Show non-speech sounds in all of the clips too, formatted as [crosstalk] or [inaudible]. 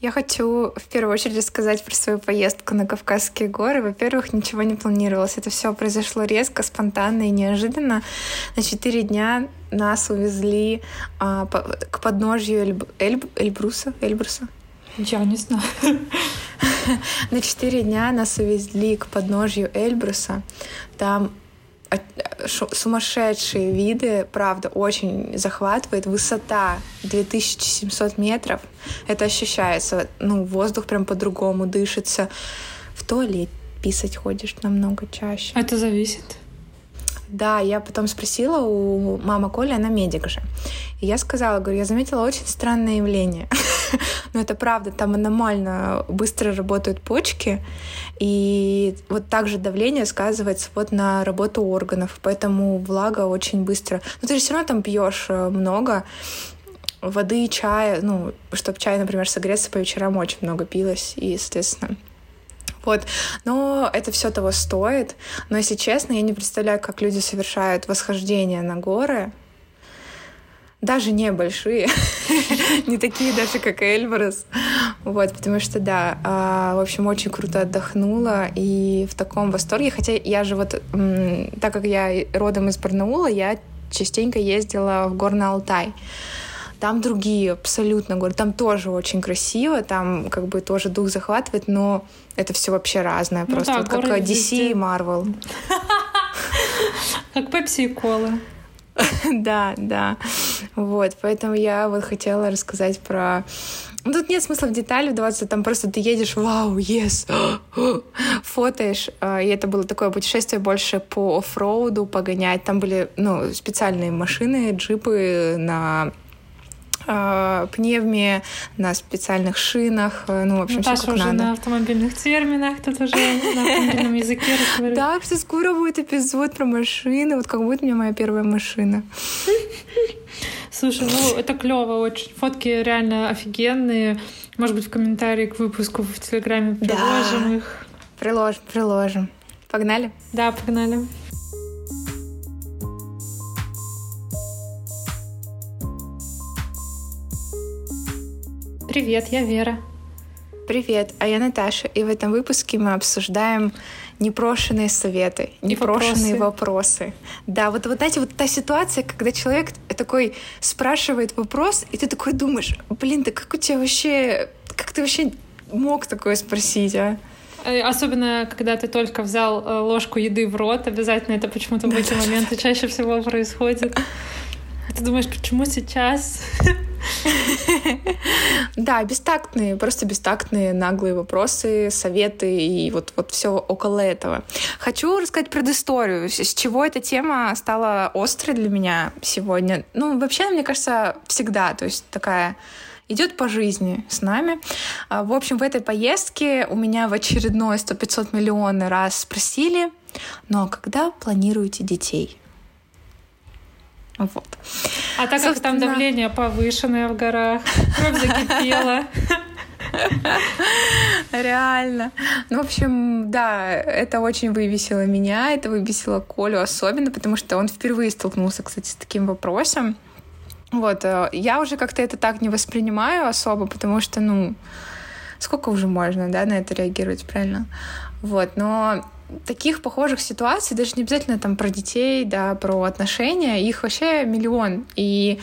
Я хочу в первую очередь рассказать про свою поездку на Кавказские горы. Во-первых, ничего не планировалось. Это все произошло резко, спонтанно и неожиданно. На четыре дня нас увезли а, по, к подножью Эльб, Эльб, Эльбруса. Эльбруса. Я не знаю. [laughs] На четыре дня нас увезли к подножью Эльбруса. Там сумасшедшие виды, правда, очень захватывает. Высота 2700 метров. Это ощущается. Ну, воздух прям по-другому дышится. В туалет писать ходишь намного чаще. Это зависит. Да, я потом спросила у мамы Коли, она медик же. И я сказала, говорю, я заметила очень странное явление. [laughs] [laughs] Но это правда, там аномально быстро работают почки, и вот также давление сказывается вот на работу органов, поэтому влага очень быстро. Но ты же все равно там пьешь э, много, воды, чая, ну, чтобы чай, например, согреться по вечерам очень много пилось, и, соответственно, вот. Но это все того стоит. Но, если честно, я не представляю, как люди совершают восхождение на горы, даже небольшие, [laughs] не такие даже, как Эльбрус. Вот, потому что, да, а, в общем, очень круто отдохнула и в таком восторге. Хотя я же вот, так как я родом из Барнаула, я частенько ездила в Горный Алтай. Там другие абсолютно горы. Там тоже очень красиво, там как бы тоже дух захватывает, но это все вообще разное. Ну просто да, вот как DC везде. и Marvel. [laughs] Как Пепси и Кола. [laughs] Да, да. Вот, поэтому я вот хотела рассказать про ну, Тут нет смысла в детали вдаваться, там просто ты едешь, вау, yes, [gasps] фотоешь, а, и это было такое путешествие больше по оффроуду, погонять, там были, ну, специальные машины, джипы на пневме, на специальных шинах, э, ну, в общем, Наташа все как уже надо. на автомобильных терминах, тут уже на [laughs] автомобильном языке разговаривает. Да, кстати, скоро будет эпизод про машины, вот как будет у меня моя первая машина. Слушай, ну это клево очень. Фотки реально офигенные. Может быть, в комментарии к выпуску в Телеграме приложим да. их. Приложим, приложим. Погнали? Да, погнали. Привет, я Вера. Привет, а я Наташа, и в этом выпуске мы обсуждаем непрошенные советы, непрошенные вопросы. вопросы. Да, вот, вот знаете, вот та ситуация, когда человек такой спрашивает вопрос, и ты такой думаешь, блин, да как у тебя вообще, как ты вообще мог такое спросить, а? Э, особенно, когда ты только взял э, ложку еды в рот, обязательно это почему-то в эти моменты чаще всего происходит. Ты думаешь, почему сейчас? Да, бестактные, просто бестактные, наглые вопросы, советы и вот, вот все около этого. Хочу рассказать предысторию, с чего эта тема стала острой для меня сегодня. Ну, вообще, мне кажется, всегда, то есть такая идет по жизни с нами. А, в общем, в этой поездке у меня в очередной 100-500 миллионы раз спросили, ну а когда планируете детей? Вот. А так Собственно... как там давление повышенное в горах, кровь закипела. Реально. Ну, в общем, да, это очень вывесило меня, это вывесило Колю особенно, потому что он впервые столкнулся, кстати, с таким вопросом. Вот, э, я уже как-то это так не воспринимаю особо, потому что, ну, сколько уже можно, да, на это реагировать, правильно? Вот, но таких похожих ситуаций, даже не обязательно там про детей, да, про отношения, их вообще миллион. И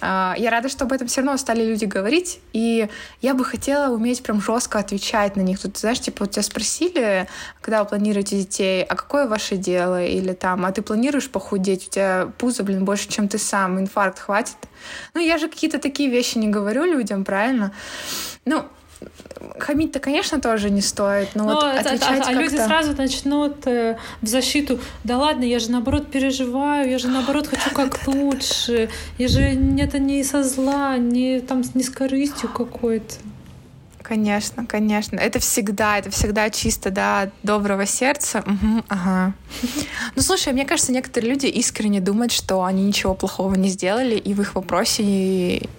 э, я рада, что об этом все равно стали люди говорить, и я бы хотела уметь прям жестко отвечать на них. Тут, знаешь, типа, вот тебя спросили, когда вы планируете детей, а какое ваше дело? Или там, а ты планируешь похудеть? У тебя пузо, блин, больше, чем ты сам, инфаркт хватит? Ну, я же какие-то такие вещи не говорю людям, правильно? Ну, хамить-то, конечно, тоже не стоит, но, но вот это, отвечать а, а люди сразу начнут э, в защиту, да ладно, я же наоборот переживаю, я же наоборот хочу [laughs] как лучше, я же это не со зла, не там не с корыстью какой-то. Конечно, конечно. Это всегда, это всегда чисто, да, доброго сердца. Угу, ага. Ну, слушай, мне кажется, некоторые люди искренне думают, что они ничего плохого не сделали, и в их вопросе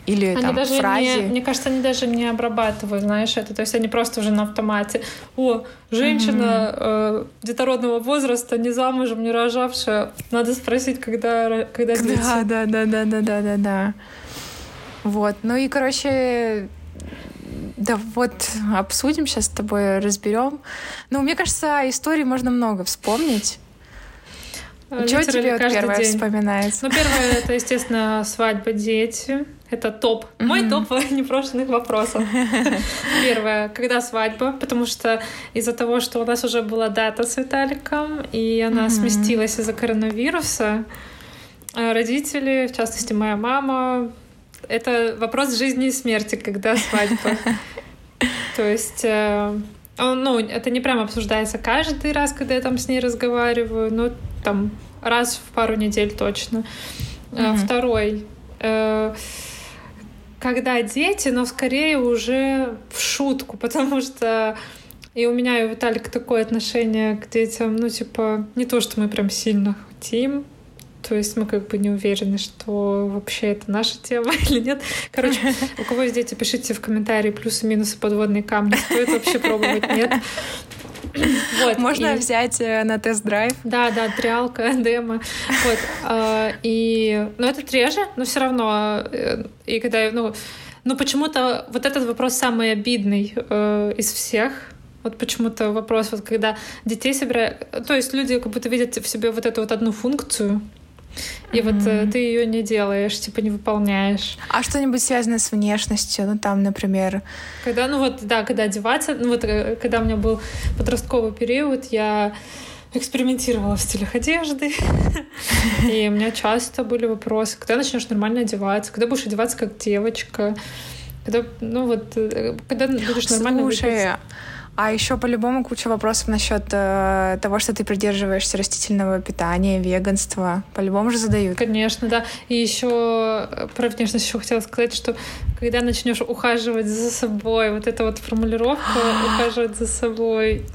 или они там даже фразе... Не, мне кажется, они даже не обрабатывают, знаешь, это. То есть они просто уже на автомате. О, женщина mm э, детородного возраста, не замужем, не рожавшая, надо спросить, когда, когда дети. Да, да, да, да, да, да, да, да. Вот. Ну и, короче, Да вот обсудим сейчас с тобой, разберем. Ну, мне кажется, истории можно много вспомнить. Э, Что тебе вот первое день. вспоминается? Ну, первое, это, естественно, свадьба, дети. Это топ. Мой Мгм. топ [laughs] непрошенных вопросов. [laughs] Первое, когда свадьба, потому что из-за того, что у нас уже была дата с Виталиком, и она Мгм. сместилась из-за коронавируса, э, родители, в частности, моя мама, это вопрос жизни и смерти, когда свадьба. [laughs] То есть, э, ну, это не прям обсуждается каждый раз, когда я там с ней разговариваю, но там раз в пару недель точно. Э. Второй. э, Когда дети, но скорее уже в шутку, [laughs] потому что и у меня и у Виталика такое отношение к детям, ну, типа, не то, что мы прям сильно хотим, то есть мы как бы не уверены, что вообще это наша тема [laughs] или нет. Короче, у кого есть дети, пишите в комментарии плюсы-минусы подводные камни. Стоит вообще пробовать, нет? [laughs] Вот, Можно и- взять э, на тест-драйв. да, да, триалка, [laughs] демо. Вот. а, И, ну, это реже, но все равно. э, И когда, ну, ну, почему-то вот этот вопрос самый обидный э, из всех. Вот почему-то вопрос, вот когда детей собирают... То есть люди как будто видят в себе вот эту вот одну функцию, и вот э, ты ее не делаешь, типа не выполняешь. А что-нибудь связанное с внешностью? Ну, там, например... Когда, ну вот, да, когда одеваться, ну вот, э, когда у меня был подростковый период, я экспериментировала в стилях одежды, [laughs] и у меня часто были вопросы, когда начнешь нормально одеваться, когда будешь одеваться как девочка, когда, ну вот, э, когда будешь нормально Слушай, выглядеть. А еще по-любому куча вопросов насчет э, того, что ты придерживаешься растительного питания, веганства. По-любому же задают. Конечно, да. И еще про внешность еще хотела сказать, что когда начнешь ухаживать за собой, вот эта вот формулировка [gasps] ухаживать за собой.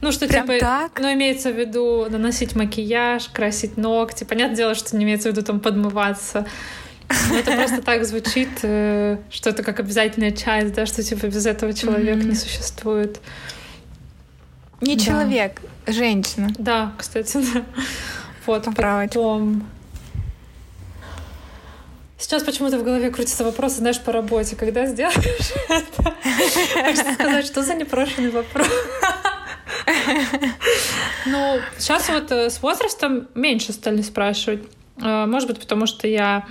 Ну, что Прям типа, так? ну, имеется в виду наносить макияж, красить ногти. Понятное дело, что не имеется в виду там подмываться. Но это просто так звучит, э, что это как обязательная часть, да, что типа без этого человек Мгм. не существует. Не Да. человек, женщина. Да, кстати, да. Вот, Поправочка. потом... Сейчас почему-то в голове крутится вопрос, знаешь, по работе. Когда сделаешь [laughs] это? Хочется сказать, что за непрошенный вопрос. Ну, сейчас вот э, с возрастом меньше стали спрашивать. Э, Может быть, потому что я...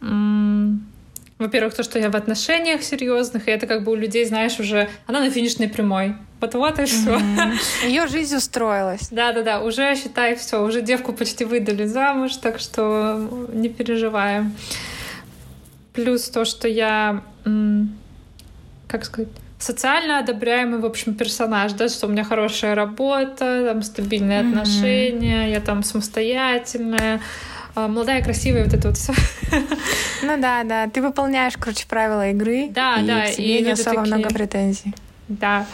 Во-первых, то, что я в отношениях серьезных, и это как бы у людей, знаешь, уже она на финишной прямой. Вот-вот и все. [laughs] Ее жизнь устроилась. Да-да-да, уже считай все, уже девку почти выдали замуж, так что не переживаем. Плюс то, что я, как сказать, социально одобряемый, в общем, персонаж, да, что у меня хорошая работа, там стабильные отношения, я там самостоятельная, молодая, красивая, вот это вот все. Ну да, да. Ты выполняешь, короче, правила игры. Да, и да, к тебе и не особо такие- много претензий. Да.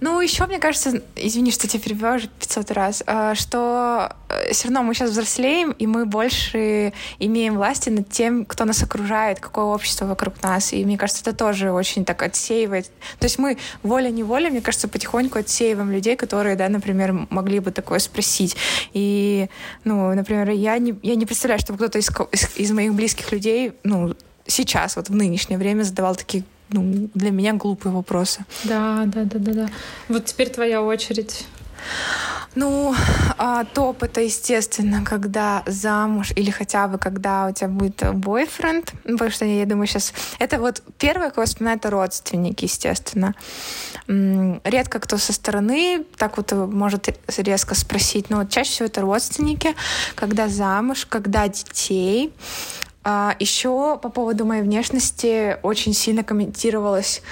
Ну, еще, мне кажется, извини, что тебя перебиваю уже 500 раз, а, что все равно мы сейчас взрослеем, и мы больше имеем власти над тем, кто нас окружает, какое общество вокруг нас. И мне кажется, это тоже очень так отсеивает. То есть мы волей-неволей, мне кажется, потихоньку отсеиваем людей, которые, да, например, могли бы такое спросить. И, ну, например, я не, я не представляю, чтобы кто-то из, из, из моих близких людей, ну, сейчас, вот в нынешнее время задавал такие ну, для меня глупые вопросы. Да, да, да, да, да. Вот теперь твоя очередь. Ну, а, топ это, естественно, когда замуж или хотя бы когда у тебя будет бойфренд, потому что я думаю сейчас... Это вот первое, кого вспоминают, это родственники, естественно. Редко кто со стороны так вот может резко спросить, но вот чаще всего это родственники, когда замуж, когда детей. А, Еще по поводу моей внешности очень сильно комментировалось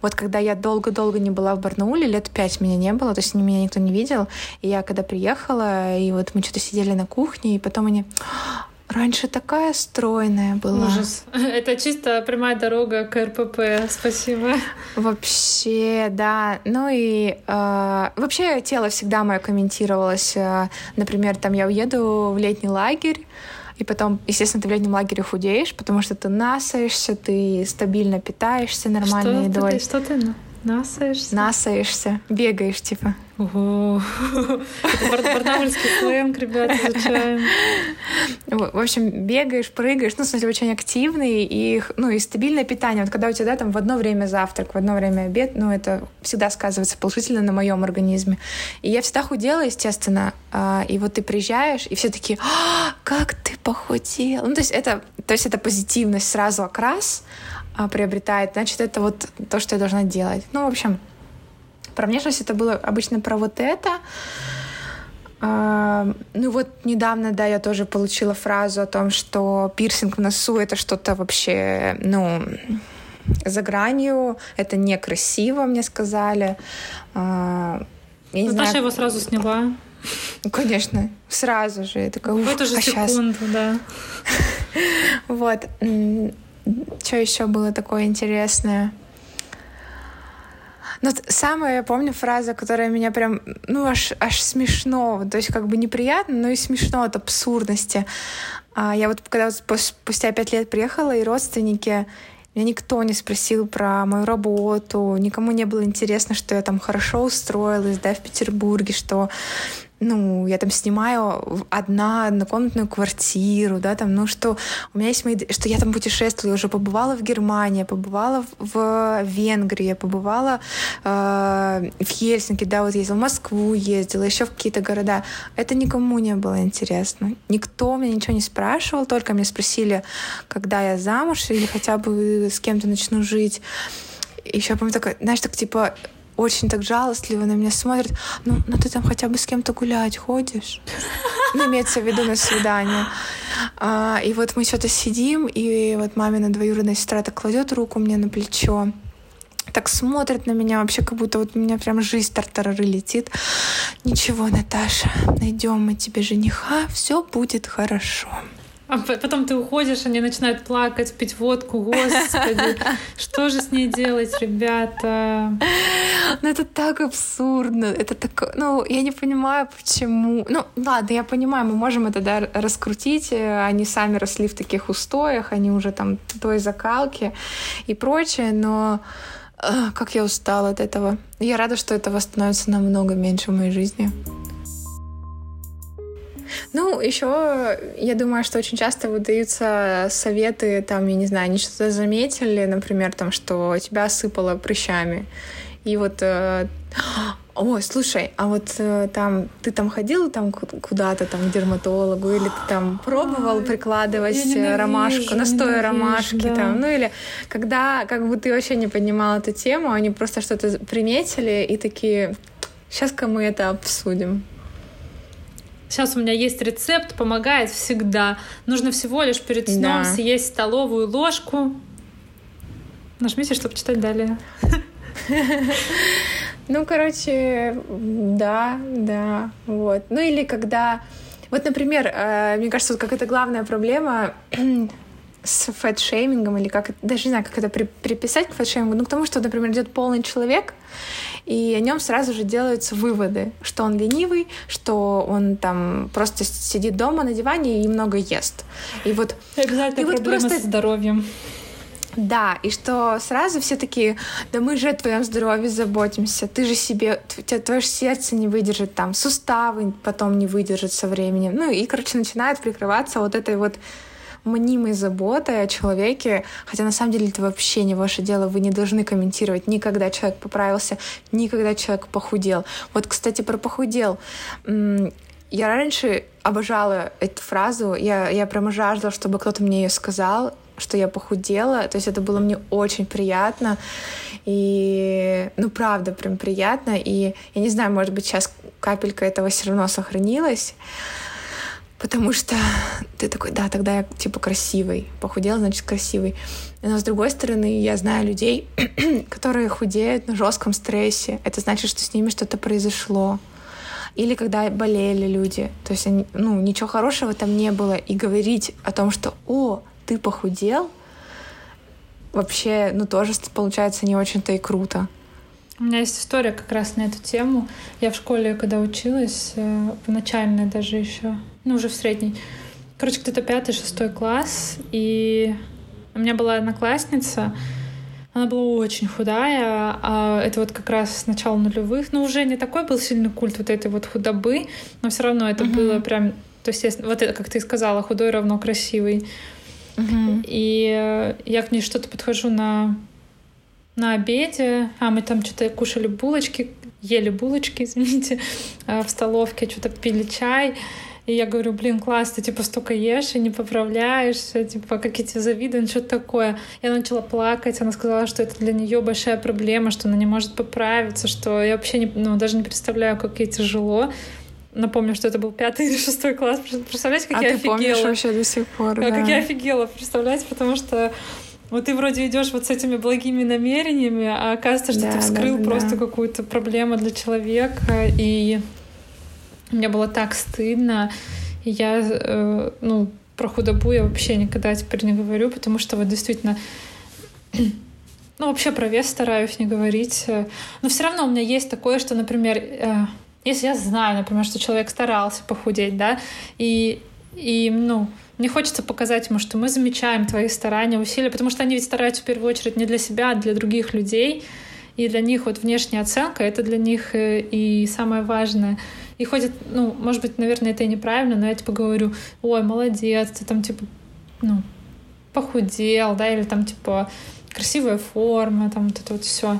вот когда я долго-долго не была в Барнауле, лет пять меня не было, то есть меня никто не видел. И я когда приехала, и вот мы что-то сидели на кухне, и потом они... Раньше такая стройная была. Ужас. [laughs] Это чисто прямая дорога к РПП. Спасибо. Вообще, да. Ну и э, вообще тело всегда мое комментировалось. Э, например, там я уеду в летний лагерь, и потом, естественно, ты в летнем лагере худеешь, потому что ты насаешься, ты стабильно питаешься нормальной что едой. Ты, что ты? Насаешься? Насаешься, бегаешь, типа. Ого. Это барнаульский сленг, ребят, изучаем. В общем, бегаешь, прыгаешь, ну, в смысле, очень активный и, ну, и стабильное питание. Вот когда у тебя, да, там в одно время завтрак, в одно время обед, ну, это всегда сказывается положительно на моем организме. И я всегда худела, естественно, а, и вот ты приезжаешь, и все такие, а, как ты похудел. Ну, то есть это, то есть это позитивность сразу окрас приобретает, значит, это вот то, что я должна делать. Ну, в общем, про внешность это было обычно про вот это. Uh, ну вот недавно, да, я тоже получила фразу о том, что пирсинг в носу это что-то вообще, ну, за гранью, это некрасиво, мне сказали. Uh, я Наташа знаю, его сразу сняла. Ну, конечно, сразу же. Я такая, в эту же а секунду, сейчас... да. [laughs] вот. Что еще было такое интересное? Ну, самая, я помню, фраза, которая меня прям, ну, аж, аж смешно, то есть как бы неприятно, но и смешно от абсурдности. А я вот когда вот спустя пять лет приехала, и родственники, меня никто не спросил про мою работу, никому не было интересно, что я там хорошо устроилась, да, в Петербурге, что ну, я там снимаю одна однокомнатную квартиру, да, там, ну, что у меня есть мои, что я там путешествую, уже побывала в Германии, побывала в Венгрии, побывала э, в Хельсинки, да, вот ездила в Москву, ездила, еще в какие-то города. Это никому не было интересно. Никто меня ничего не спрашивал, только меня спросили, когда я замуж или хотя бы с кем-то начну жить. Еще помню такое, знаешь, так типа очень так жалостливо на меня смотрит. Ну, ну ты там хотя бы с кем-то гулять ходишь? Ну, имеется в виду на свидание. А, и вот мы что-то сидим, и вот мамина двоюродная сестра так кладет руку мне на плечо, так смотрит на меня вообще, как будто вот у меня прям жизнь тартарары летит. Ничего, Наташа, найдем мы тебе жениха, все будет хорошо. А потом ты уходишь, они начинают плакать, пить водку. Господи, [laughs] что же с ней делать, ребята? Ну, это так абсурдно. Это так... Ну, я не понимаю, почему... Ну, ладно, я понимаю, мы можем это да, раскрутить. Они сами росли в таких устоях, они уже там той закалки и прочее, но э, как я устала от этого. Я рада, что этого становится намного меньше в моей жизни. Ну, еще я думаю, что очень часто выдаются советы, там, я не знаю, они что-то заметили, например, там, что тебя осыпало прыщами. И вот э, [gasps] Ой, слушай, а вот э, там ты там ходил там куда-то там к дерматологу или ты там пробовал прикладывать э, ромашку, настой ромашки да. там, ну или когда как бы ты вообще не поднимал эту тему, они просто что-то приметили и такие, сейчас-ка мы это обсудим. Сейчас у меня есть рецепт, помогает всегда. Нужно всего лишь перед сном да. съесть столовую ложку. Нажмите, чтобы читать далее. [laughs] Ну, короче, да, да, вот. Ну или когда... Вот, например, э, мне кажется, вот как это главная проблема [clears throat] с фэт-шеймингом, или как даже не знаю, как это при, приписать к фэт-шеймингу, ну, к тому, что, например, идет полный человек, и о нем сразу же делаются выводы, что он ленивый, что он там просто сидит дома на диване и много ест. И вот... Обязательно и вот просто... со здоровьем. Да, и что сразу все такие, да мы же о твоем здоровье заботимся, ты же себе, тебя, твое сердце не выдержит там, суставы потом не выдержат со временем. Ну и, короче, начинают прикрываться вот этой вот мнимой заботой о человеке, хотя на самом деле это вообще не ваше дело, вы не должны комментировать. Никогда человек поправился, никогда человек похудел. Вот, кстати, про похудел. Я раньше обожала эту фразу, я, я прямо жаждала, чтобы кто-то мне ее сказал, что я похудела, то есть это было мне очень приятно, и, ну, правда, прям приятно, и я не знаю, может быть, сейчас капелька этого все равно сохранилась, Потому что ты такой, да, тогда я типа красивый. Похудел, значит красивый. Но с другой стороны, я знаю людей, [clears throat] которые худеют на жестком стрессе. Это значит, что с ними что-то произошло. Или когда болели люди. То есть, они, ну, ничего хорошего там не было. И говорить о том, что, о, ты похудел, вообще, ну, тоже получается не очень-то и круто. У меня есть история как раз на эту тему. Я в школе, когда училась, э, в начальной даже еще, ну, уже в средней, короче, где-то пятый, шестой класс, и у меня была одноклассница, она была очень худая, а это вот как раз с начала нулевых, но уже не такой был сильный культ вот этой вот худобы, но все равно это mm-hmm. было прям, то есть, вот это, как ты сказала, худой равно красивый. Mm-hmm. И я к ней что-то подхожу на на обеде, а мы там что-то кушали булочки, ели булочки, [laughs] извините, а, в столовке, что-то пили чай, и я говорю, блин, класс, ты типа столько ешь и не поправляешься, типа, как я тебе завидую, ну, что-то такое. Я начала плакать, она сказала, что это для нее большая проблема, что она не может поправиться, что я вообще не, ну, даже не представляю, как ей тяжело. Напомню, что это был пятый или шестой класс. Представляете, как а я ты офигела. помнишь вообще до сих пор, да. Как я офигела, представляете, потому что вот ты вроде идешь вот с этими благими намерениями, а оказывается, что Да, ты вскрыл да, просто да. какую-то проблему для человека, и мне было так стыдно. Я, э, ну, про худобу я вообще никогда теперь не говорю, потому что вот действительно, [clears throat] ну, вообще про вес стараюсь не говорить. Но все равно у меня есть такое, что, например, э, если я знаю, например, что человек старался похудеть, да, и, и ну, мне хочется показать ему, что мы замечаем твои старания, усилия, потому что они ведь стараются в первую очередь не для себя, а для других людей. И для них вот внешняя оценка — это для них э, и самое важное. И ходит, ну, может быть, наверное, это и неправильно, но я типа говорю, ой, молодец, ты там типа, ну, похудел, да, или там типа красивая форма, там вот это вот все.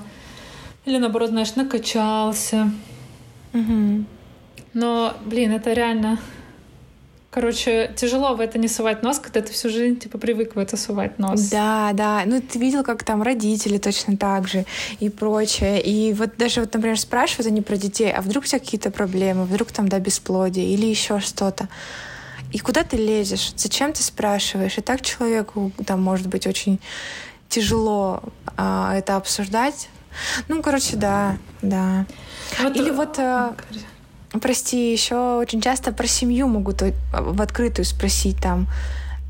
Или наоборот, знаешь, накачался. Мгм. Но, блин, это реально... Короче, тяжело в это не сувать нос, когда ты всю жизнь, типа, привык в это сувать нос. Да, да. Ну, ты видел, как там родители точно так же и прочее. И вот даже, вот, например, спрашивают они про детей, а вдруг у тебя какие-то проблемы, вдруг там, да, бесплодие или еще что-то. И куда ты лезешь? Зачем ты спрашиваешь? И так человеку там может быть очень тяжело а, это обсуждать. Ну, короче, да, да. Вот, Или вот, э, прости, еще очень часто про семью могут э, в открытую спросить там,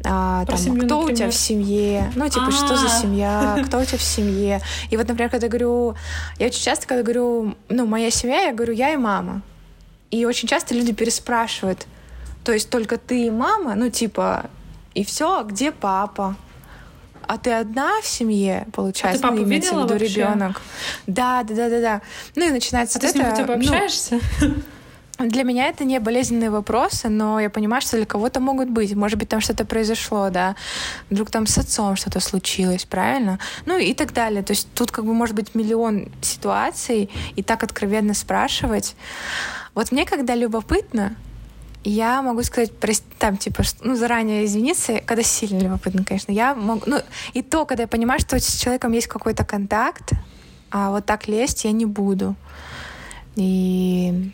а, Про там, семью, кто у тебя например? в семье, ну, типа, что за А. семья, [laughs] кто у тебя в семье. И вот, например, когда я говорю, я очень часто, когда говорю, ну, моя семья, я говорю, я и мама. И очень часто люди переспрашивают, то есть только ты и мама, ну, типа, и все, где папа? А ты одна в семье, получается? папу ну, имеется в виду вообще? ребенок. Да, да, да, да, да. Ну и начинается А ты вот с ним это, хотя бы ну, общаешься? [laughs] для меня это не болезненные вопросы, но я понимаю, что для кого-то могут быть. Может быть, там что-то произошло, да. Вдруг там с отцом что-то случилось, правильно? Ну и так далее. То есть тут как бы может быть миллион ситуаций, и так откровенно спрашивать. Вот мне, когда любопытно, я могу сказать, прости, там, типа, ну, заранее извиниться, когда сильно любопытно, конечно. Я могу, ну, и то, когда я понимаю, что с человеком есть какой-то контакт, а вот так лезть я не буду. И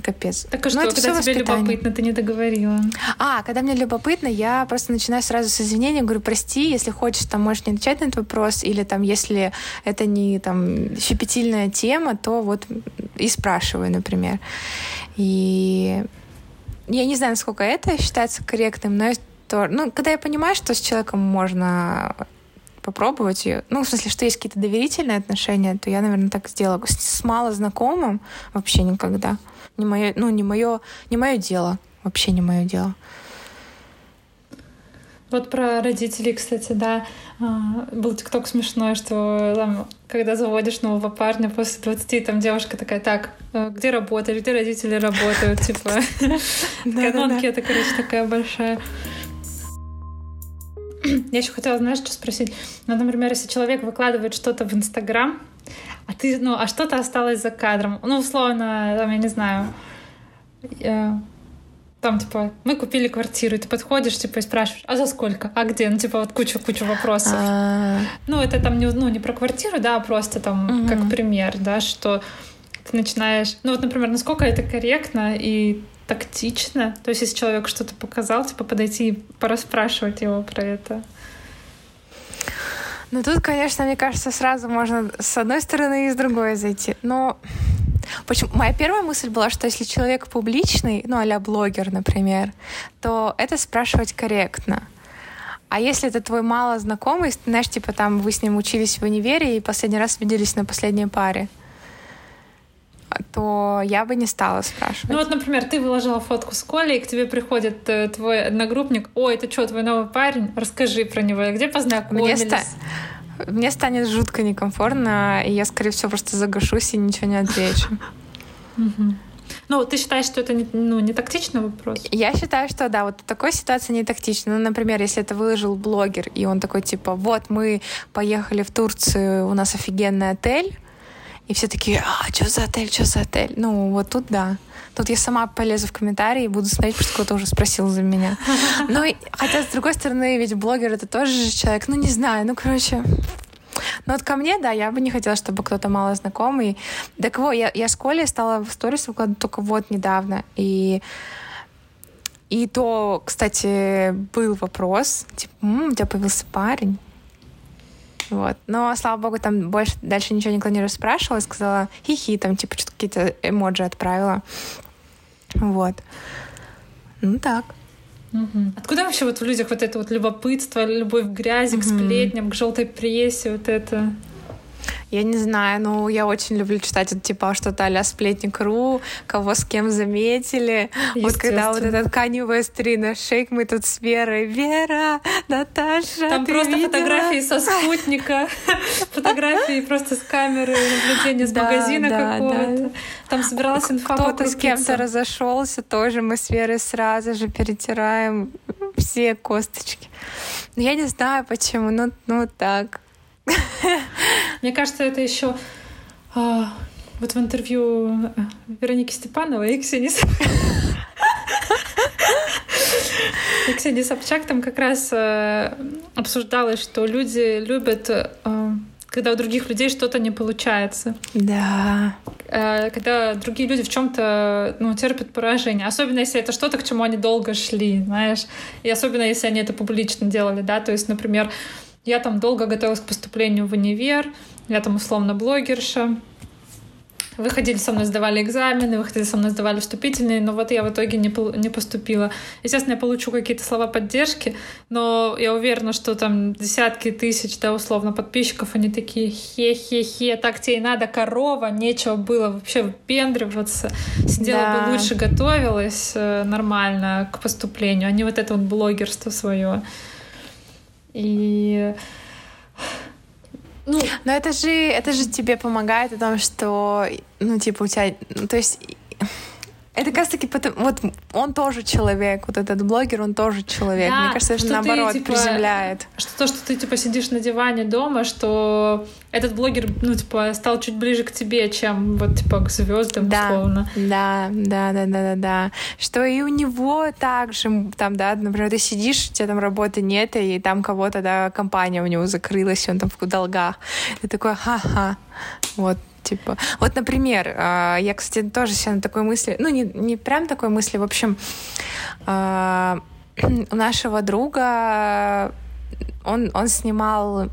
капец. Так а Ну, что, это когда тебе любопытно, ты не договорила? А, когда мне любопытно, я просто начинаю сразу с извинения, говорю, прости, если хочешь, там можешь не отвечать на этот вопрос, или там, если это не там щепетильная тема, то вот и спрашиваю, например. И я не знаю, насколько это считается корректным, но я то, ну, когда я понимаю, что с человеком можно попробовать ее, ну, в смысле, что есть какие-то доверительные отношения, то я, наверное, так сделала. С, с мало знакомым вообще никогда. Не мое, ну, не мое, не мое дело. Вообще не мое дело. Вот про родителей, кстати, да. А, Был тикток смешной, что там, когда заводишь нового парня после 20, там девушка такая, так, э, где работаешь, где родители работают, [laughs] типа. Ну, анкета, короче, такая большая. Я еще хотела, знаешь, что спросить? Ну, например, если человек выкладывает что-то в Инстаграм, а ты, ну, а что-то осталось за кадром. Ну, условно, там, я не знаю, э, там, типа, мы купили квартиру, и ты подходишь, типа, и спрашиваешь, а за сколько? А где? Ну, типа, вот куча-куча вопросов. А, Ну, это там не, ну, не про квартиру, да, а просто там как пример, да, что ты начинаешь... Ну, вот, например, насколько это корректно и тактично. То есть, если человек что-то показал, типа, подойти и пораспрашивать его про это. Ну тут, конечно, мне кажется, сразу можно с одной стороны и с другой зайти. Но почему? Моя первая мысль была, что если человек публичный, ну а блогер, например, то это спрашивать корректно. А если это твой мало знакомый, знаешь, типа там вы с ним учились в универе и последний раз виделись на последней паре, то я бы не стала спрашивать. Ну, вот, например, ты выложила фотку с Колей, и к тебе приходит э, твой одногруппник. Ой, это что, твой новый парень? Расскажи про него. Где Мне познакомились? ста- мне станет жутко некомфортно, и я, скорее всего, просто загашусь и ничего не отвечу. Ну, ты считаешь, что это не, ну, не тактичный вопрос? Я считаю, что да, вот в такой ситуации не тактично. Ну, например, если это выложил блогер, и он такой, типа, вот мы поехали в Турцию, у нас офигенный отель, и все такие, а, что за отель, что за отель? Ну, вот тут да. Тут я сама полезу в комментарии и буду смотреть, потому что кто-то уже спросил за меня. [laughs] Ну, хотя, с другой стороны, ведь блогер — это тоже же человек. Ну, не знаю, ну, короче, ну вот ко мне, да, я бы не хотела, чтобы кто-то мало знакомый. Так вот, я, я с Колей стала в сторис выкладывать только вот недавно. И и то, кстати, был вопрос, типа, М, у тебя появился парень. Вот. Но, слава богу, там больше дальше ничего никто не расспрашивала. Сказала хихи, там, типа, что-то какие-то эмоджи отправила. Вот. Ну так. Угу. Откуда вообще вот в людях вот это вот любопытство, любовь к грязи, угу. к сплетням, к желтой прессе, вот это? Я не знаю, ну, я очень люблю читать вот, типа что-то а-ля сплетник.ру, кого с кем заметили. Вот когда вот этот Kanye West Рина Шейк, мы тут с Верой. Вера, Наташа, Там просто видела? фотографии со спутника, [laughs] фотографии просто с камеры наблюдения с магазина какого-то. Там собиралась инфа Кто-то с кем-то разошелся, тоже мы с Верой сразу же перетираем все косточки. Ну, я не знаю почему, ну, ну так. [laughs] Мне кажется, это еще а, вот в интервью э, Вероники Степановой и Ксении [laughs] и Ксения Собчак там как раз э, обсуждалось, что люди любят, э, когда у других людей что-то не получается. Да. Э, когда другие люди в чем-то ну, терпят поражение. Особенно если это что-то, к чему они долго шли, знаешь. И особенно если они это публично делали, да. То есть, например, я там долго готовилась к поступлению в универ, я там условно блогерша. Выходили со мной, сдавали экзамены, выходили со мной, сдавали вступительные, но вот я в итоге не, не поступила. Естественно, я получу какие-то слова поддержки, но я уверена, что там десятки тысяч, да, условно, подписчиков, они такие хе-хе-хе, так тебе и надо, корова, нечего было вообще выпендриваться, сидела да. бы лучше, готовилась э, нормально к поступлению, а не вот это вот блогерство свое. И ну, но это же, это же тебе помогает о том, что, ну, типа, у тебя, ну, то есть это как раз таки потом, вот он тоже человек, вот этот блогер, он тоже человек. Да, Мне кажется, это наоборот ты, типа, приземляет. Что то, что ты типа сидишь на диване дома, что этот блогер, ну, типа, стал чуть ближе к тебе, чем вот типа к звездам, да, условно. Да, да, да, да, да, да. Что и у него также, там, да, например, ты сидишь, у тебя там работы нет, и там кого-то, да, компания у него закрылась, и он там в долгах. Ты такой, ха-ха. Вот, Типа, вот, например, а, я, кстати, тоже себя на такой мысли, ну, не, не прям такой мысли, в общем, а, у нашего друга он, он снимал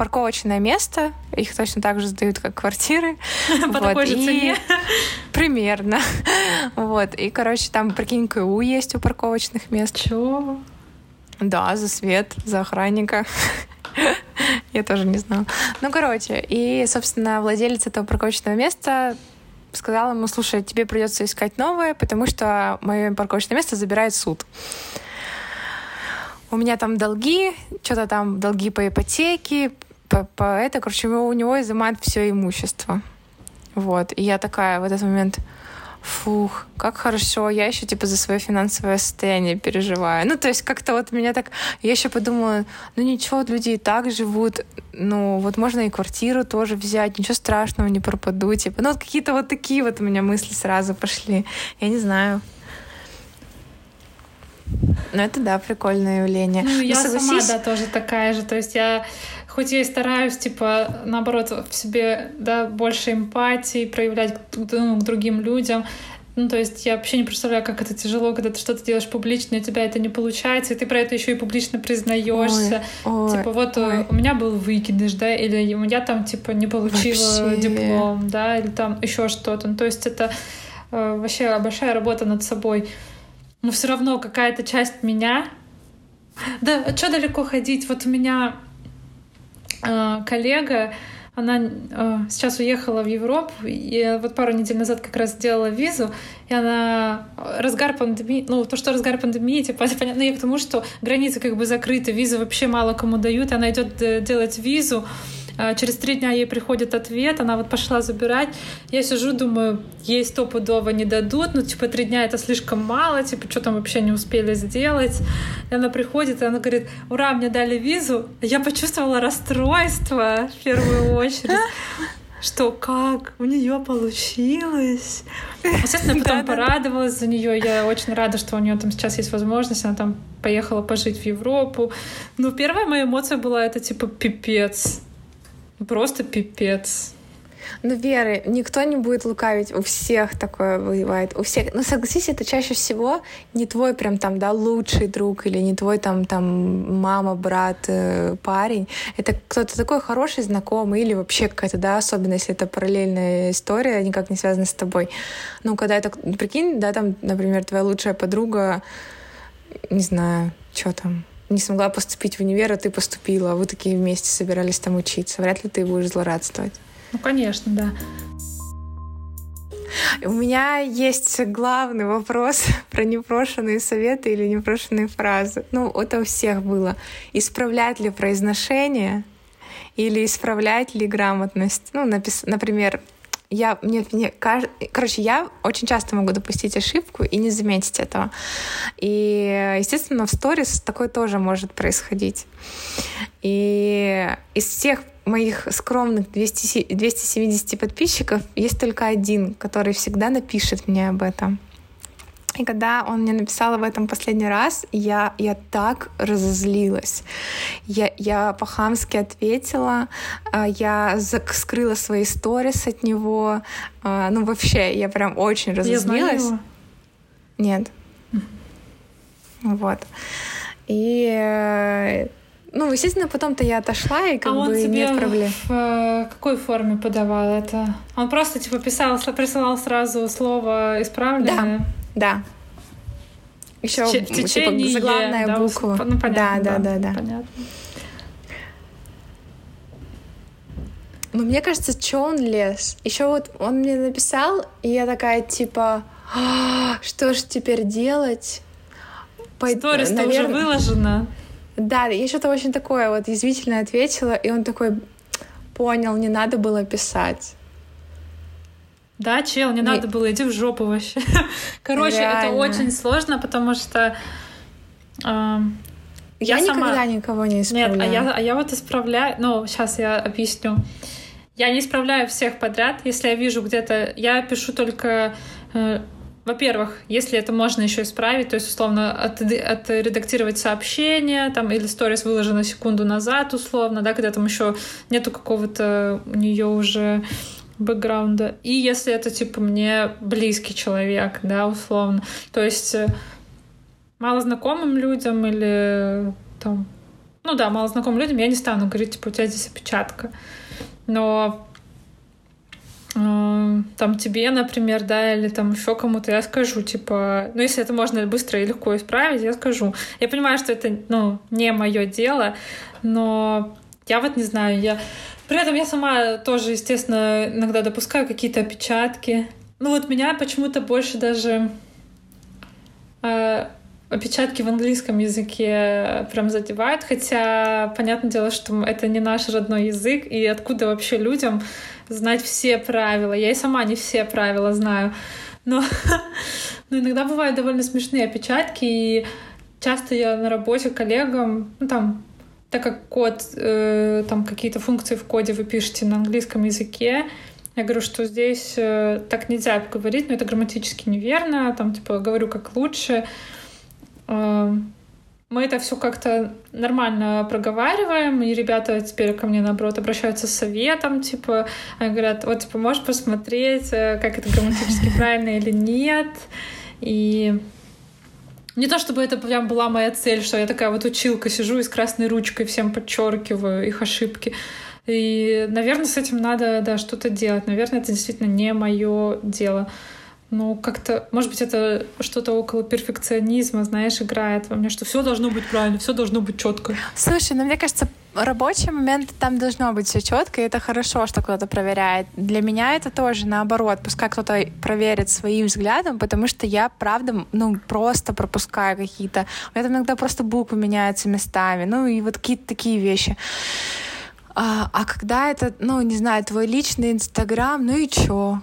парковочное место, их точно так же сдают, как квартиры. [laughs] По такой же цене. [laughs] Примерно. [laughs] Вот. И, короче, там, прикинь, КУ есть у парковочных мест. Чё? Да, за свет, за охранника. [laughs] Я тоже не знала. Ну, короче, и, собственно, владелец этого парковочного места сказал ему, слушай, тебе придется искать новое, потому что мое парковочное место забирает суд. У меня там долги, что-то там долги по ипотеке, по, по это, короче, у него изымают все имущество. Вот. И я такая в этот момент, фух, как хорошо, я еще типа за свое финансовое состояние переживаю. Ну, то есть как-то вот меня так... Я еще подумала, ну ничего, люди и так живут, ну вот можно и квартиру тоже взять, ничего страшного, не пропаду, типа. Ну вот какие-то вот такие вот у меня мысли сразу пошли. Я не знаю. Ну, это да, прикольное явление. Ну, я согласись... сама, да, тоже такая же. То есть я хоть я и стараюсь, типа, наоборот, в себе, да, больше эмпатии проявлять к, ну, к другим людям, ну, то есть я вообще не представляю, как это тяжело, когда ты что-то делаешь публично, и у тебя это не получается, и ты про это еще и публично признаешься. Ой, типа, вот э, ой. у меня был выкидыш, да, или я там, типа, не получила вообще. диплом, да, или там еще что-то. Ну, то есть это э, вообще большая работа над собой. Но все равно какая-то часть меня... Да, что далеко ходить? Вот у меня коллега, она э, сейчас уехала в Европу, и вот пару недель назад как раз сделала визу, и она разгар пандемии, ну, то, что разгар пандемии, типа, [laughs] понятно, ну, и потому что границы как бы закрыты, визы вообще мало кому дают, она идет э, делать визу, через три дня ей приходит ответ, она вот пошла забирать. Я сижу, думаю, ей стопудово не дадут, ну, типа, три дня это слишком мало, типа, что там вообще не успели сделать. И она приходит, и она говорит, ура, мне дали визу. Я почувствовала расстройство в первую очередь что как у нее получилось. Естественно, я потом порадовалась за нее. Я очень рада, что у нее там сейчас есть возможность. Она там поехала пожить в Европу. Но первая моя эмоция была это типа пипец. Просто пипец. Ну, Веры, никто не будет лукавить, у всех такое бывает, у всех. Ну, согласись, это чаще всего не твой прям там, да, лучший друг или не твой там, там мама, брат, э, парень. Это кто-то такой хороший знакомый или вообще какая-то, да, особенно если это параллельная история, никак не связана с тобой. Ну, когда это, прикинь, да, там, например, твоя лучшая подруга, не знаю, что там, не смогла поступить в универ, а ты поступила, а вы такие вместе собирались там учиться. Вряд ли ты будешь злорадствовать. Ну, конечно, да. У меня есть главный вопрос [laughs] про непрошенные советы или непрошенные фразы. Ну, это у всех было. Исправлять ли произношение или исправлять ли грамотность? Ну, напис... например, я, мне, мне, короче, я очень часто могу допустить ошибку и не заметить этого. И, естественно, в сторис такое тоже может происходить. И из всех моих скромных 200, 270 подписчиков есть только один, который всегда напишет мне об этом. И когда он мне написал об этом последний раз, я, я так разозлилась. Я, я по-хамски ответила, а, я скрыла свои сторис от него. А, ну, вообще, я прям очень разозлилась. Я Нет. Вот. И ну, естественно, потом-то я отошла, и как а бы нет проблем. В э, какой форме подавал это? Он просто типа писал, присылал сразу слово исправленное? Да. Да. Еще в типа, течение, типа, заглавная да, буква. Ну, понятно, да, да, да, да. Понятно. Но мне кажется, что он лез. Еще вот он мне написал, и я такая типа, «А, что ж теперь делать? Сторис Наверное... уже выложена. Да, я что-то очень такое вот язвительно ответила, и он такой понял, не надо было писать. Да, чел, не, не... надо было, иди в жопу вообще. [laughs] Короче, Реально. это очень сложно, потому что... Э, я, я никогда сама... никого не исправляю. Нет, а я, а я вот исправляю... Ну, сейчас я объясню. Я не исправляю всех подряд. Если я вижу где-то... Я пишу только... Э, во-первых, если это можно еще исправить, то есть, условно, от, отредактировать сообщение, там, или сторис выложено секунду назад, условно, да, когда там еще нету какого-то у нее уже бэкграунда. И если это, типа, мне близкий человек, да, условно. То есть э, малознакомым людям или там... Ну да, малознакомым людям я не стану говорить, типа, у тебя здесь опечатка. Но э, там тебе, например, да, или там еще кому-то, я скажу, типа, ну, если это можно быстро и легко исправить, я скажу. Я понимаю, что это, ну, не мое дело, но я вот не знаю, я при этом я сама тоже, естественно, иногда допускаю какие-то опечатки. Ну вот меня почему-то больше даже э, опечатки в английском языке прям задевают, хотя понятное дело, что это не наш родной язык, и откуда вообще людям знать все правила. Я и сама не все правила знаю. Но, [laughs] но иногда бывают довольно смешные опечатки, и часто я на работе коллегам, ну там так как код, э, там какие-то функции в коде вы пишете на английском языке, я говорю, что здесь э, так нельзя говорить, но это грамматически неверно, там, типа, говорю как лучше. Э, мы это все как-то нормально проговариваем, и ребята теперь ко мне, наоборот, обращаются с советом, типа, они говорят, вот, типа, можешь посмотреть, э, как это грамматически [laughs] правильно или нет, и не то чтобы это прям была моя цель, что я такая вот училка, сижу и с красной ручкой всем подчеркиваю их ошибки. И, наверное, с этим надо да, что-то делать. Наверное, это действительно не мое дело. Ну, как-то, может быть, это что-то около перфекционизма, знаешь, играет во мне, что все должно быть правильно, все должно быть четко. Слушай, ну мне кажется, рабочий момент там должно быть все четко, и это хорошо, что кто-то проверяет. Для меня это тоже наоборот. Пускай кто-то проверит своим взглядом, потому что я, правда, ну, просто пропускаю какие-то... Там иногда просто буквы меняются местами, ну, и вот какие-то такие вещи. А, а когда это, ну, не знаю, твой личный Инстаграм, ну и чё?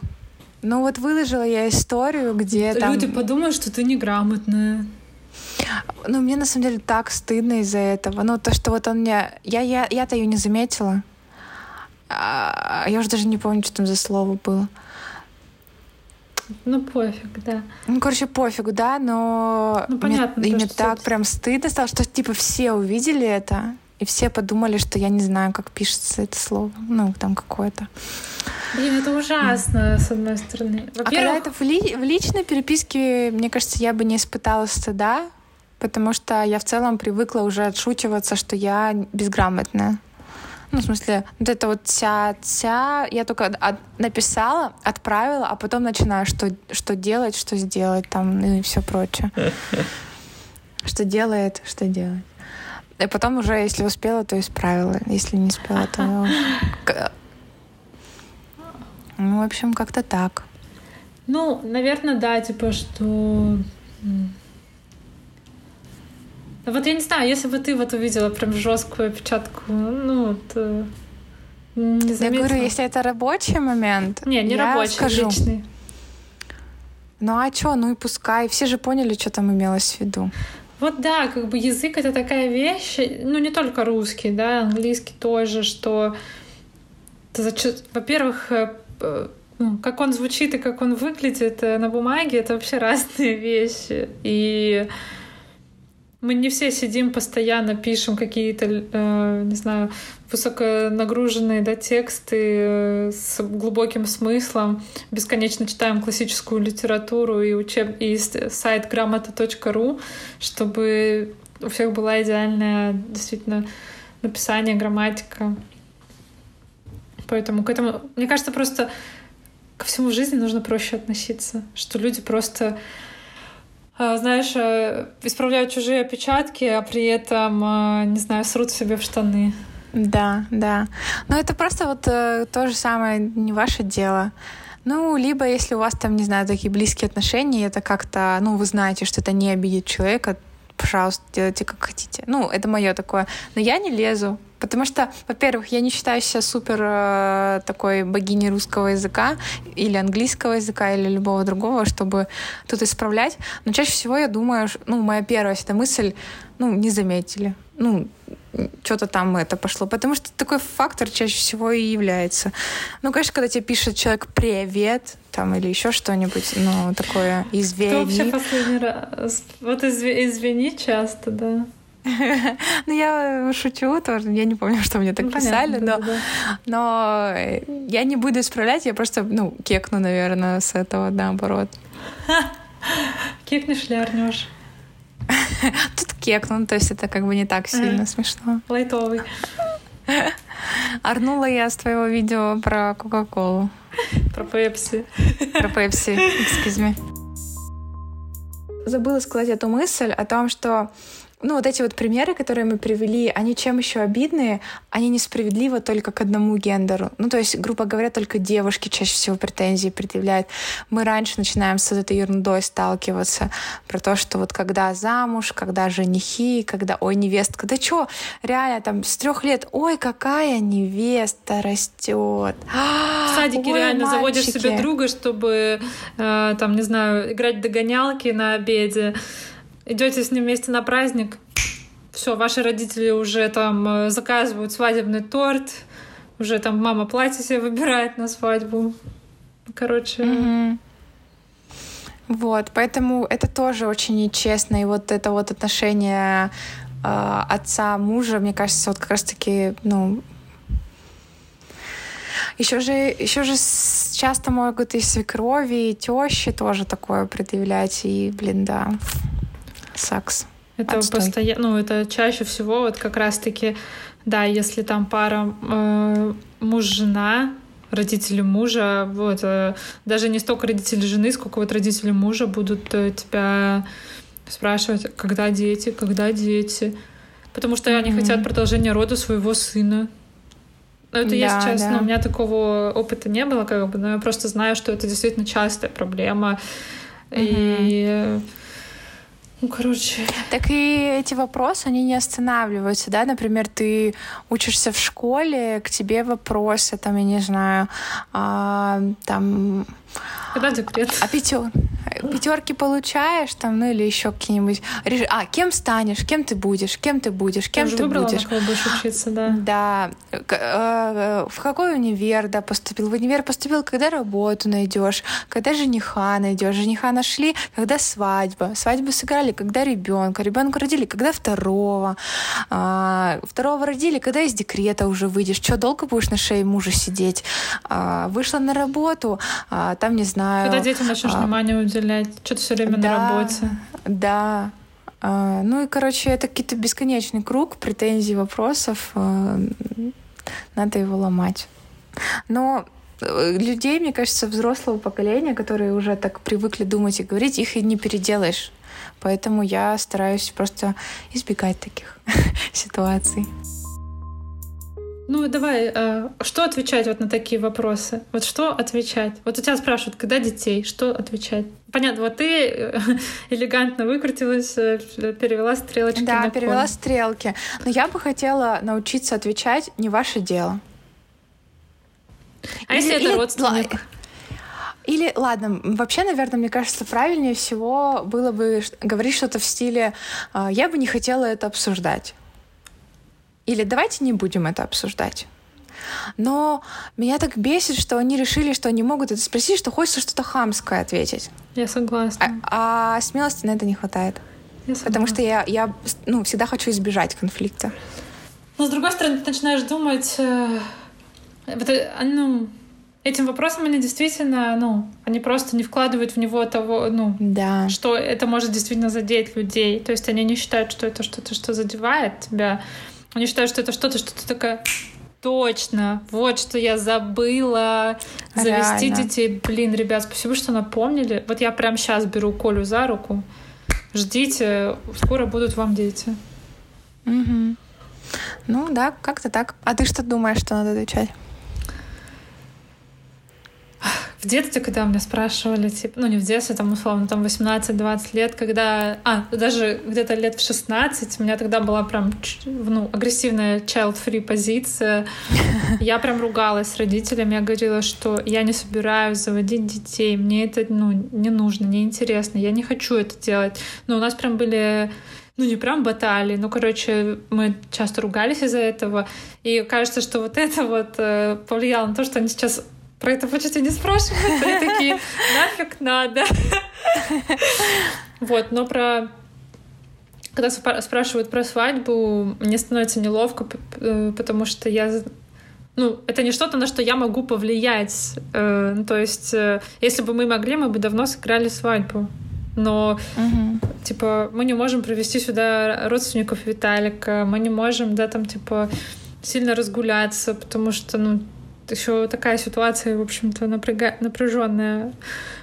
Ну вот выложила я историю, где Люди там... Люди подумают, что ты неграмотная. Ну, мне на самом деле так стыдно из-за этого. Ну, то, что вот он мне... Я, я, я-то ее не заметила. А, я уже даже не помню, что там за слово было. Ну, пофиг, да. Ну, короче, пофигу, да, но ну, понятно, мне, то, мне так прям стыдно стало, что типа все увидели это, и все подумали, что я не знаю, как пишется это слово. Ну, там какое-то. Блин, это ужасно, с одной стороны. А когда это в, ли, в личной переписке, мне кажется, я бы не испытала стыда, потому что я в целом привыкла уже отшучиваться, что я безграмотная. Ну, в смысле, вот это вот вся, вся, я только от, написала, отправила, а потом начинаю, что, что делать, что сделать там и все прочее. [laughs] Что делает, что делать. И потом уже, если успела, то исправила. Если не успела, то... [laughs] Ну, в общем, как-то так. Ну, наверное, да, типа, что... Вот я не знаю, если бы ты вот увидела прям жесткую опечатку, ну, то не заметила. Я говорю, если это рабочий момент, не, не я рабочий, скажу. личный. Ну а что, ну и пускай. Все же поняли, что там имелось в виду. Вот да, как бы язык это такая вещь, ну не только русский, да, английский тоже, что во-первых, э, э, ну, как он звучит и как он выглядит э, на бумаге, это вообще разные [laughs] вещи. И мы не все сидим постоянно, пишем какие-то, э, не знаю, высоконагруженные да, тексты э, с глубоким смыслом, бесконечно читаем классическую литературу и, учеб... и сайт грамота.ру, чтобы у всех была идеальная действительно написание, грамматика. Поэтому к этому, мне кажется, просто ко всему в жизни нужно проще относиться, что люди просто а, знаешь, э, исправляют чужие опечатки, а при этом, а, не знаю, срут себе в штаны. Да, да. Но это просто вот э, то же самое, не ваше дело. Ну, либо если у вас там, не знаю, такие близкие отношения, это как-то, ну, вы знаете, что это не обидит человека, пожалуйста, делайте как хотите. Ну, это мое такое. Но я не лезу. Потому что, во-первых, я не считаю себя супер э, такой богиней русского языка или английского языка или любого другого, чтобы тут исправлять. Но чаще всего я думаю, ну, моя первая всегда мысль, ну, не заметили. Ну, что-то там это пошло. Потому что такой фактор чаще всего и является. Ну, конечно, когда тебе пишет человек «привет», там, или еще что-нибудь, ну, такое «извини». Кто вообще последний раз? Вот «извини» часто, да. [laughs] Ну, я шучу тоже. Я не помню, что мне так ну, писали, но, но я не буду исправлять, я просто, ну, кекну, наверное, с этого, наоборот. Кекнешь лярнешь. [laughs] Тут кекну, то есть это как бы не так сильно смешно. Лайтовый. Орнула я с твоего видео про Кока-Колу. Про Пепси. Про Пепси, excuse me. Забыла сказать эту мысль о том, что ну, вот эти вот примеры, которые мы привели, они чем еще обидные? Они несправедливы только к одному гендеру. Ну, то есть, грубо говоря, только девушки чаще всего претензии предъявляют. Мы раньше начинаем с этой ерундой сталкиваться про то, что вот когда замуж, когда женихи, когда, ой, невестка, да чё, реально там с трех лет, ой, какая невеста растет. В садике ой, реально мальчики. заводишь себе друга, чтобы, э, там, не знаю, играть догонялки на обеде идете с ним вместе на праздник, все, ваши родители уже там э, заказывают свадебный торт, уже там мама платье себе выбирает на свадьбу. Короче. Mm-hmm. Вот, поэтому это тоже очень нечестно. И вот это вот отношение э, отца мужа, мне кажется, вот как раз-таки, ну, еще же, еще же часто могут и свекрови, и тещи тоже такое предъявлять. И, блин, да. Сакс. Это постоянно, ну, это чаще всего вот как раз-таки, да, если там пара э, муж-жена, родители мужа, вот, э, даже не столько родители жены, сколько вот родители мужа будут э, тебя спрашивать, когда дети, когда дети. Потому что mm-hmm. они хотят продолжения рода своего сына. Ну, это да, я сейчас, да. но у меня такого опыта не было, как бы, но я просто знаю, что это действительно частая проблема. Mm-hmm. И ну, короче. Так и эти вопросы, они не останавливаются, да? Например, ты учишься в школе, к тебе вопросы, там, я не знаю, а, там когда декрет? А пятер, пятерки получаешь там, ну или еще какие-нибудь. А, кем станешь, кем ты будешь, кем ты будешь, кем ты, ты выбрала, будешь. На будешь учиться, да. Да. Э, э, в какой универ, да, поступил? В универ поступил, когда работу найдешь, когда жениха найдешь. Жениха нашли, когда свадьба. Свадьбу сыграли, когда ребенка. Ребенка родили, когда второго. А, второго родили, когда из декрета уже выйдешь. Что, долго будешь на шее мужа сидеть? А, вышла на работу, а, там, не знаю... Когда детям начнешь а, внимание уделять, что-то все время да, на работе. Да. А, ну и, короче, это какой-то бесконечный круг претензий, вопросов. А, надо его ломать. Но э, людей, мне кажется, взрослого поколения, которые уже так привыкли думать и говорить, их и не переделаешь. Поэтому я стараюсь просто избегать таких [laughs] ситуаций. Ну, давай, э, что отвечать вот на такие вопросы? Вот что отвечать? Вот у тебя спрашивают, когда детей, что отвечать? Понятно, вот ты э, [laughs] элегантно выкрутилась, э, перевела стрелочки Да, на перевела кон. стрелки. Но я бы хотела научиться отвечать «не ваше дело». А или, если это или, родственник? Или, ладно, вообще, наверное, мне кажется, правильнее всего было бы говорить что-то в стиле «я бы не хотела это обсуждать». Или давайте не будем это обсуждать. Но меня так бесит, что они решили, что они могут это спросить, что хочется что-то хамское ответить. Я согласна. А, а смелости на это не хватает. Я Потому что я, я ну, всегда хочу избежать конфликта. Но с другой стороны, ты начинаешь думать, э, э, ну, этим вопросом они действительно, ну, они просто не вкладывают в него того, ну, да. что это может действительно задеть людей. То есть они не считают, что это что-то, что задевает тебя. Они считают, что это что-то, что то такая точно, вот что я забыла завести Реально. детей. Блин, ребят, спасибо, что напомнили. Вот я прямо сейчас беру Колю за руку. Ждите, скоро будут вам дети. Угу. Ну да, как-то так. А ты что думаешь, что надо отвечать? В детстве, когда меня спрашивали, типа, ну не в детстве, там условно, там 18-20 лет, когда, а, даже где-то лет в 16, у меня тогда была прям, ну, агрессивная child-free позиция. Я прям ругалась с родителями, я говорила, что я не собираюсь заводить детей, мне это, ну, не нужно, не интересно, я не хочу это делать. Но у нас прям были ну не прям баталии, но, короче, мы часто ругались из-за этого. И кажется, что вот это вот э, повлияло на то, что они сейчас про это почти не спрашивают. Они такие, нафиг надо. Вот, но про когда спрашивают про свадьбу, мне становится неловко, э, потому что я ну, это не что-то, на что я могу повлиять. Э, ну, то есть, э, если бы мы могли, мы бы давно сыграли свадьбу. Но, угу. типа, мы не можем привести сюда родственников Виталика, мы не можем, да, там, типа, сильно разгуляться, потому что, ну, еще такая ситуация, в общем-то, напряга... напряженная.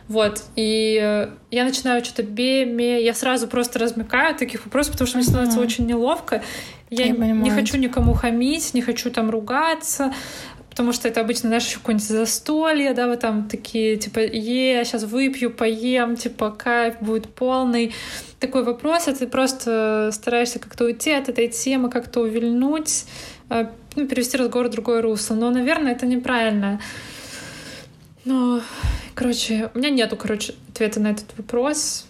Вот. И э, я начинаю что-то беме, я сразу просто размыкаю таких вопросов, потому что мне становится mm-hmm. очень неловко. Я, я не хочу никому хамить, не хочу там ругаться, потому что это обычно, знаешь, еще какое-нибудь застолье, да, вы там такие, типа, е, я сейчас выпью, поем, типа, кайф будет полный. Такой вопрос, а ты просто стараешься как-то уйти от этой темы, как-то увильнуть, э, ну, перевести разговор в другое русло. Но, наверное, это неправильно. Но, короче, у меня нету, короче, ответа на этот вопрос.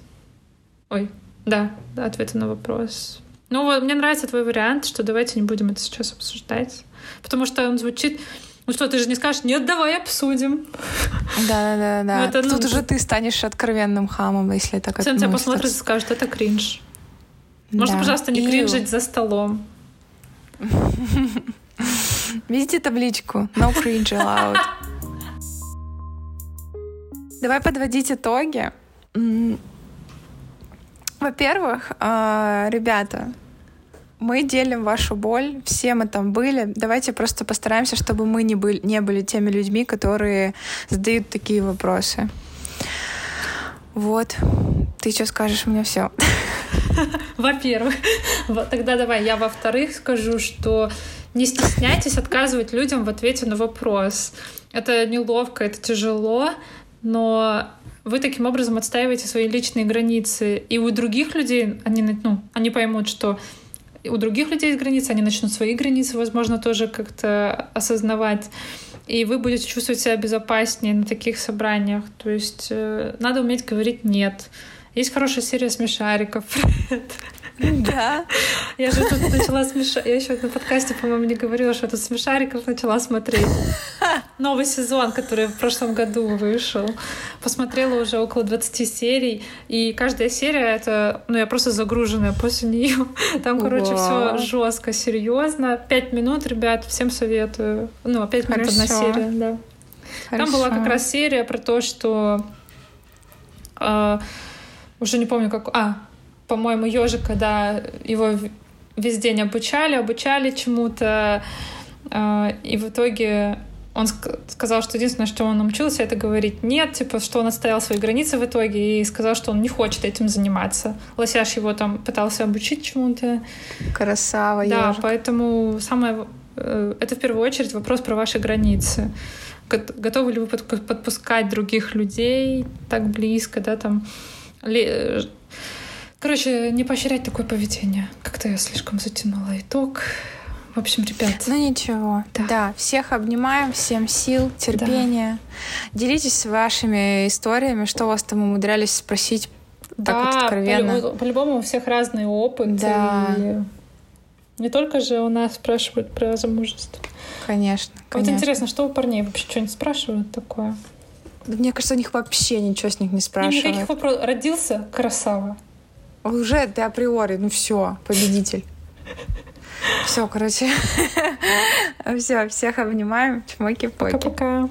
Ой, да, да, ответа на вопрос. Ну, вот, мне нравится твой вариант, что давайте не будем это сейчас обсуждать. Потому что он звучит... Ну что, ты же не скажешь, нет, давай обсудим. Да, да, да. Это, ну, Тут уже ты станешь откровенным хамом, если так как. Он тебя посмотрит и скажет, это кринж. Можно, да. пожалуйста, не и... кринжить за столом. [laughs] Видите табличку? No cringe allowed. Давай подводить итоги. Во-первых, а, ребята, мы делим вашу боль, все мы там были. Давайте просто постараемся, чтобы мы не были, не были теми людьми, которые задают такие вопросы. Вот. Ты что скажешь? Меня все. [laughs] Во-первых. [laughs] Тогда давай я во-вторых скажу, что не стесняйтесь отказывать людям в ответе на вопрос. Это неловко, это тяжело, но вы таким образом отстаиваете свои личные границы. И у других людей они, ну, они поймут, что у других людей есть границы, они начнут свои границы, возможно, тоже как-то осознавать. И вы будете чувствовать себя безопаснее на таких собраниях. То есть э, надо уметь говорить «нет». Есть хорошая серия смешариков. [laughs] [laughs] Да. Я же тут начала смешать. Я еще на подкасте, по-моему, не говорила, что тут смешариков начала смотреть. [laughs] Новый сезон, который в прошлом году вышел. Посмотрела уже около 20 серий. И каждая серия это, ну, я просто загруженная после нее. Там, короче, все жестко, серьезно. Пять минут, ребят, всем советую. Ну, пять минут одна серия, да. Хорошо. Там была как раз серия про то, что э, уже не помню, как... А, по-моему, ежик, когда его весь день обучали, обучали чему-то, э, и в итоге он сказал, что единственное, что он научился, это говорить нет, типа, что он отстоял свои границы в итоге и сказал, что он не хочет этим заниматься. Лосяш его там пытался обучить чему-то. Красава, Да, ежик. поэтому самое... Э, это в первую очередь вопрос про ваши границы. Готовы ли вы подпускать других людей так близко, да, там Короче, не поощрять такое поведение. Как-то я слишком затянула итог. В общем, ребят. Ну ничего. Да. да, всех обнимаем, всем сил, терпения. Да. Делитесь вашими историями, что вас там умудрялись спросить да, так вот откровенно. По- по-любому у всех разный опыт. Да. И не только же у нас спрашивают про замужество. Конечно, конечно. Вот интересно, что у парней вообще что-нибудь спрашивают такое? Мне кажется, у них вообще ничего с них не спрашивают. Никаких вопросов. Родился красава. Уже ты априори, ну все, победитель. Все, короче. [laughs] Все, всех обнимаем. Чмоки-поки. Пока-пока.